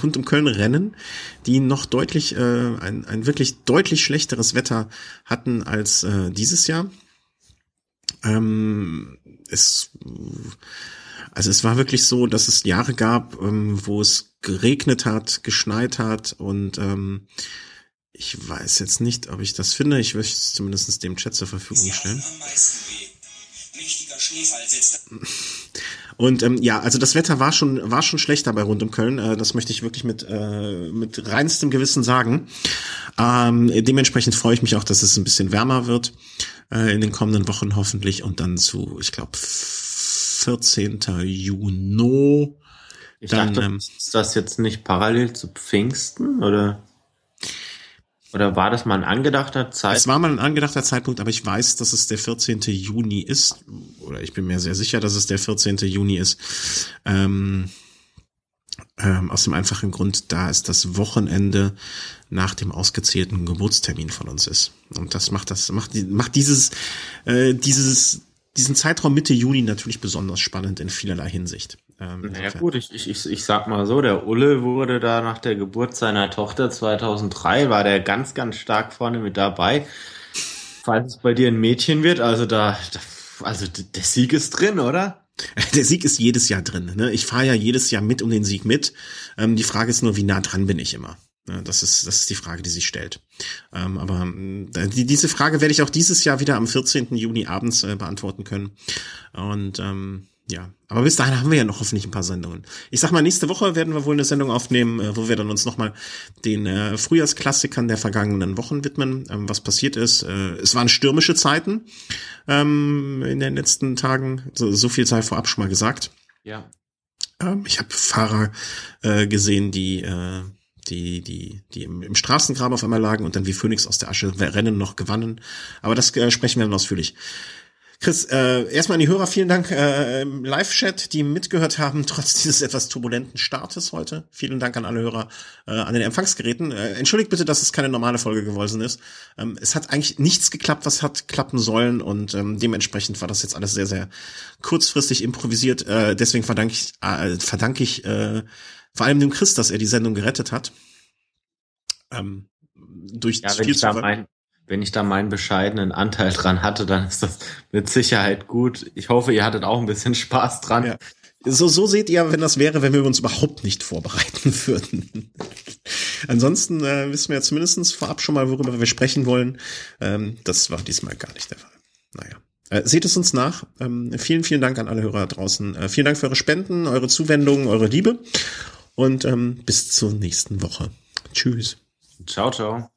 rund um Köln Rennen, die noch deutlich, äh, ein, ein wirklich deutlich schlechteres Wetter hatten als äh, dieses Jahr. Ähm, es, also es war wirklich so, dass es Jahre gab, ähm, wo es geregnet hat, geschneit hat und ähm, ich weiß jetzt nicht, ob ich das finde. Ich möchte es zumindest dem Chat zur Verfügung stellen. Und ähm, ja, also das Wetter war schon war schon schlechter bei rund um Köln. Äh, das möchte ich wirklich mit äh, mit reinstem Gewissen sagen. Ähm, dementsprechend freue ich mich auch, dass es ein bisschen wärmer wird äh, in den kommenden Wochen hoffentlich und dann zu, ich glaube, 14. Juni. Ich dann, dachte, ähm, ist das jetzt nicht parallel zu Pfingsten oder? Oder war das mal ein angedachter Zeitpunkt? Es war mal ein angedachter Zeitpunkt, aber ich weiß, dass es der 14. Juni ist. Oder ich bin mir sehr sicher, dass es der 14. Juni ist. Ähm, ähm, aus dem einfachen Grund, da es das Wochenende nach dem ausgezählten Geburtstermin von uns ist. Und das macht das, macht, macht dieses, äh, dieses, diesen Zeitraum Mitte Juni natürlich besonders spannend in vielerlei Hinsicht. Ähm, naja gut, ich, ich, ich, ich sag mal so, der Ulle wurde da nach der Geburt seiner Tochter 2003, war der ganz, ganz stark vorne mit dabei. Falls es bei dir ein Mädchen wird, also da, da also der Sieg ist drin, oder? *laughs* Der Sieg ist jedes Jahr drin. Ne? Ich fahre ja jedes Jahr mit um den Sieg mit. Ähm, die Frage ist nur, wie nah dran bin ich immer. Ja, das ist, das ist die Frage, die sich stellt. Ähm, aber äh, die, diese Frage werde ich auch dieses Jahr wieder am 14. Juni abends äh, beantworten können. Und ähm, ja, aber bis dahin haben wir ja noch hoffentlich ein paar Sendungen. Ich sag mal, nächste Woche werden wir wohl eine Sendung aufnehmen, äh, wo wir dann uns nochmal den äh, Frühjahrsklassikern der vergangenen Wochen widmen, ähm, was passiert ist. Äh, es waren stürmische Zeiten ähm, in den letzten Tagen, so, so viel sei vorab schon mal gesagt. Ja. Ähm, ich habe Fahrer äh, gesehen, die äh, die, die, die im, im Straßengraben auf einmal lagen und dann wie Phoenix aus der Asche Rennen noch gewannen. Aber das äh, sprechen wir dann ausführlich. Chris, äh, erstmal an die Hörer vielen Dank äh, im Live-Chat, die mitgehört haben, *laughs* trotz dieses etwas turbulenten Startes heute. Vielen Dank an alle Hörer äh, an den Empfangsgeräten. Äh, entschuldigt bitte, dass es keine normale Folge geworden ist. Ähm, es hat eigentlich nichts geklappt, was hat klappen sollen und ähm, dementsprechend war das jetzt alles sehr, sehr kurzfristig improvisiert. Äh, deswegen verdanke ich, äh, verdanke ich äh, vor allem dem Chris, dass er die Sendung gerettet hat. Ähm, durch ja, viel zu wenn ich da meinen bescheidenen Anteil dran hatte, dann ist das mit Sicherheit gut. Ich hoffe, ihr hattet auch ein bisschen Spaß dran. Ja. So, so seht ihr, wenn das wäre, wenn wir uns überhaupt nicht vorbereiten *laughs* würden. Ansonsten äh, wissen wir ja zumindest vorab schon mal, worüber wir sprechen wollen. Ähm, das war diesmal gar nicht der Fall. Naja. Äh, seht es uns nach. Ähm, vielen, vielen Dank an alle Hörer draußen. Äh, vielen Dank für eure Spenden, eure Zuwendungen, eure Liebe. Und ähm, bis zur nächsten Woche. Tschüss. Ciao, ciao.